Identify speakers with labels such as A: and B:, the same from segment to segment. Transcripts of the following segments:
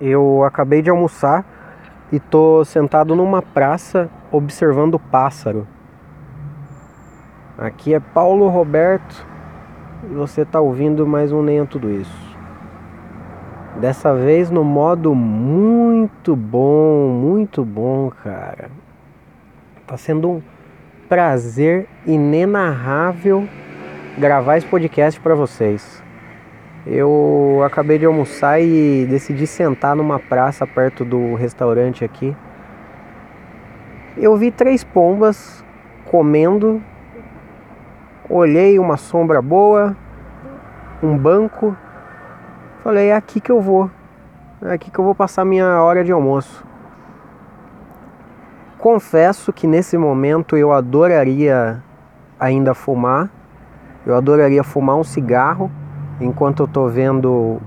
A: Eu acabei de almoçar e tô sentado numa praça observando o pássaro. Aqui é Paulo Roberto e você tá ouvindo mais um Nem é Tudo Isso. Dessa vez no modo muito bom, muito bom, cara. Tá sendo um prazer inenarrável gravar esse podcast para vocês. Eu acabei de almoçar e decidi sentar numa praça perto do restaurante aqui. Eu vi três pombas comendo, olhei uma sombra boa, um banco, falei: é aqui que eu vou, é aqui que eu vou passar minha hora de almoço. Confesso que nesse momento eu adoraria ainda fumar, eu adoraria fumar um cigarro enquanto eu tô vendo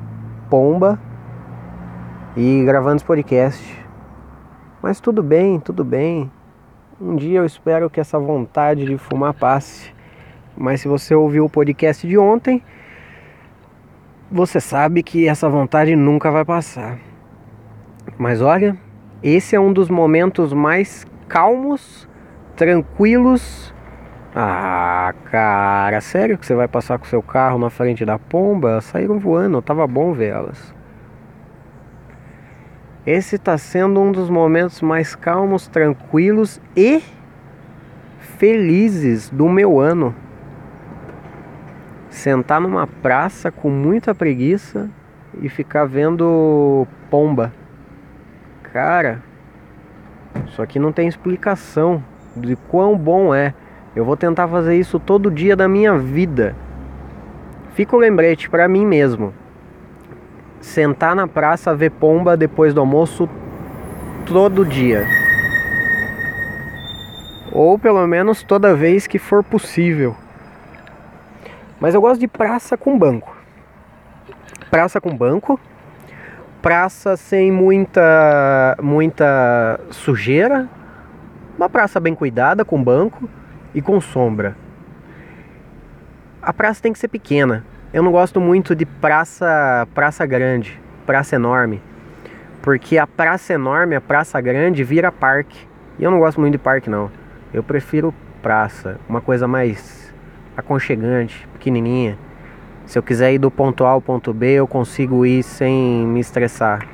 A: Pomba e gravando esse podcast. Mas tudo bem, tudo bem. Um dia eu espero que essa vontade de fumar passe. Mas se você ouviu o podcast de ontem, você sabe que essa vontade nunca vai passar. Mas olha, esse é um dos momentos mais calmos, tranquilos ah, cara, sério que você vai passar com seu carro na frente da pomba? Saíram voando, tava bom ver elas. Esse está sendo um dos momentos mais calmos, tranquilos e felizes do meu ano. Sentar numa praça com muita preguiça e ficar vendo pomba. Cara, isso aqui não tem explicação de quão bom é. Eu vou tentar fazer isso todo dia da minha vida. Fica o lembrete para mim mesmo. Sentar na praça ver pomba depois do almoço todo dia. Ou pelo menos toda vez que for possível. Mas eu gosto de praça com banco. Praça com banco. Praça sem muita muita sujeira. Uma praça bem cuidada com banco e com sombra. A praça tem que ser pequena. Eu não gosto muito de praça, praça grande, praça enorme, porque a praça enorme, a praça grande vira parque. E eu não gosto muito de parque não. Eu prefiro praça, uma coisa mais aconchegante, pequenininha. Se eu quiser ir do ponto A ao ponto B, eu consigo ir sem me estressar.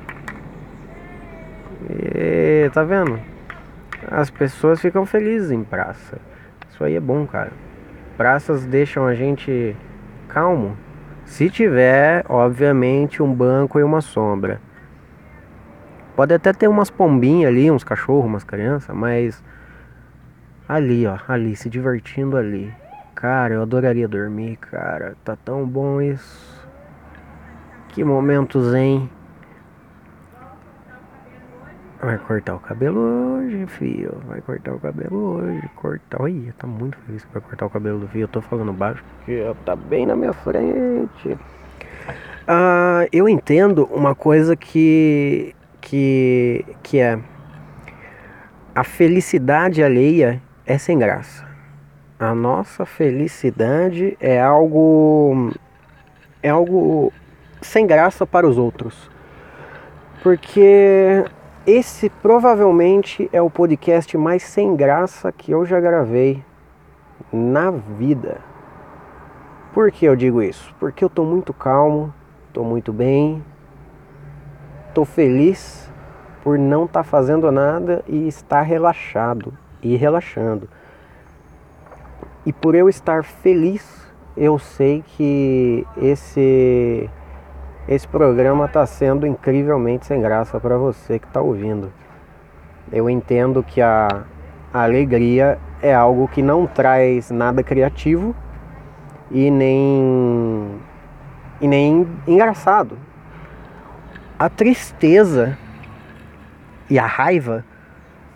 A: E, tá vendo? As pessoas ficam felizes em praça. Isso aí é bom, cara. Praças deixam a gente calmo. Se tiver, obviamente, um banco e uma sombra. Pode até ter umas pombinhas ali, uns cachorros, umas crianças, mas ali, ó, ali, se divertindo ali. Cara, eu adoraria dormir, cara. Tá tão bom isso. Que momentos, hein? Vai cortar o cabelo hoje, filho. Vai cortar o cabelo hoje. Cortar. Olha, tá muito feliz que vai cortar o cabelo do filho. Eu tô falando baixo porque tá bem na minha frente. Ah, eu entendo uma coisa que. que. que é. A felicidade alheia é sem graça. A nossa felicidade é algo. é algo sem graça para os outros. Porque esse provavelmente é o podcast mais sem graça que eu já gravei na vida. Por que eu digo isso? Porque eu tô muito calmo, tô muito bem, tô feliz por não estar tá fazendo nada e estar relaxado e relaxando. E por eu estar feliz, eu sei que esse esse programa está sendo incrivelmente sem graça para você que está ouvindo. Eu entendo que a, alegria é algo que não traz nada criativo e nem e nem engraçado. A tristeza e a raiva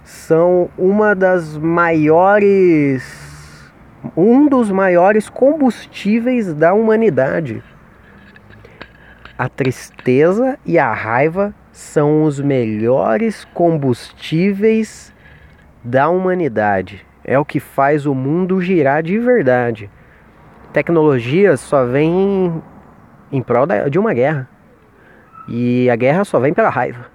A: são uma das maiores um dos maiores combustíveis da humanidade. A tristeza e a raiva são os melhores combustíveis da humanidade. É o que faz o mundo girar de verdade. Tecnologia só vem em prol de uma guerra. E a guerra só vem pela raiva.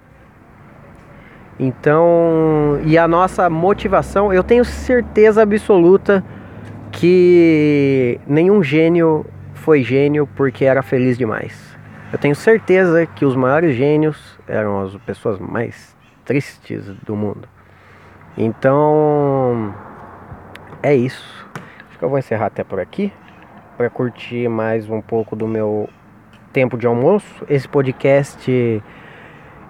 A: Então, e a nossa motivação, eu tenho certeza absoluta que nenhum gênio foi gênio porque era feliz demais. Eu tenho certeza que os maiores gênios eram as pessoas mais tristes do mundo. Então, é isso. Acho que eu vou encerrar até por aqui para curtir mais um pouco do meu tempo de almoço. Esse podcast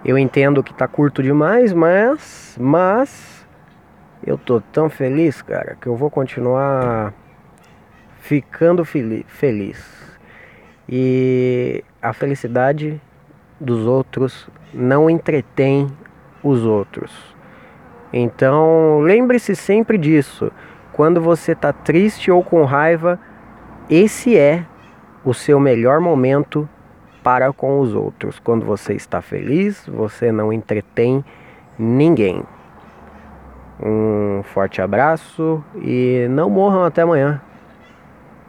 A: eu entendo que tá curto demais, mas mas eu tô tão feliz, cara, que eu vou continuar ficando feliz. E a felicidade dos outros não entretém os outros. Então, lembre-se sempre disso. Quando você está triste ou com raiva, esse é o seu melhor momento para com os outros. Quando você está feliz, você não entretém ninguém. Um forte abraço e não morram até amanhã.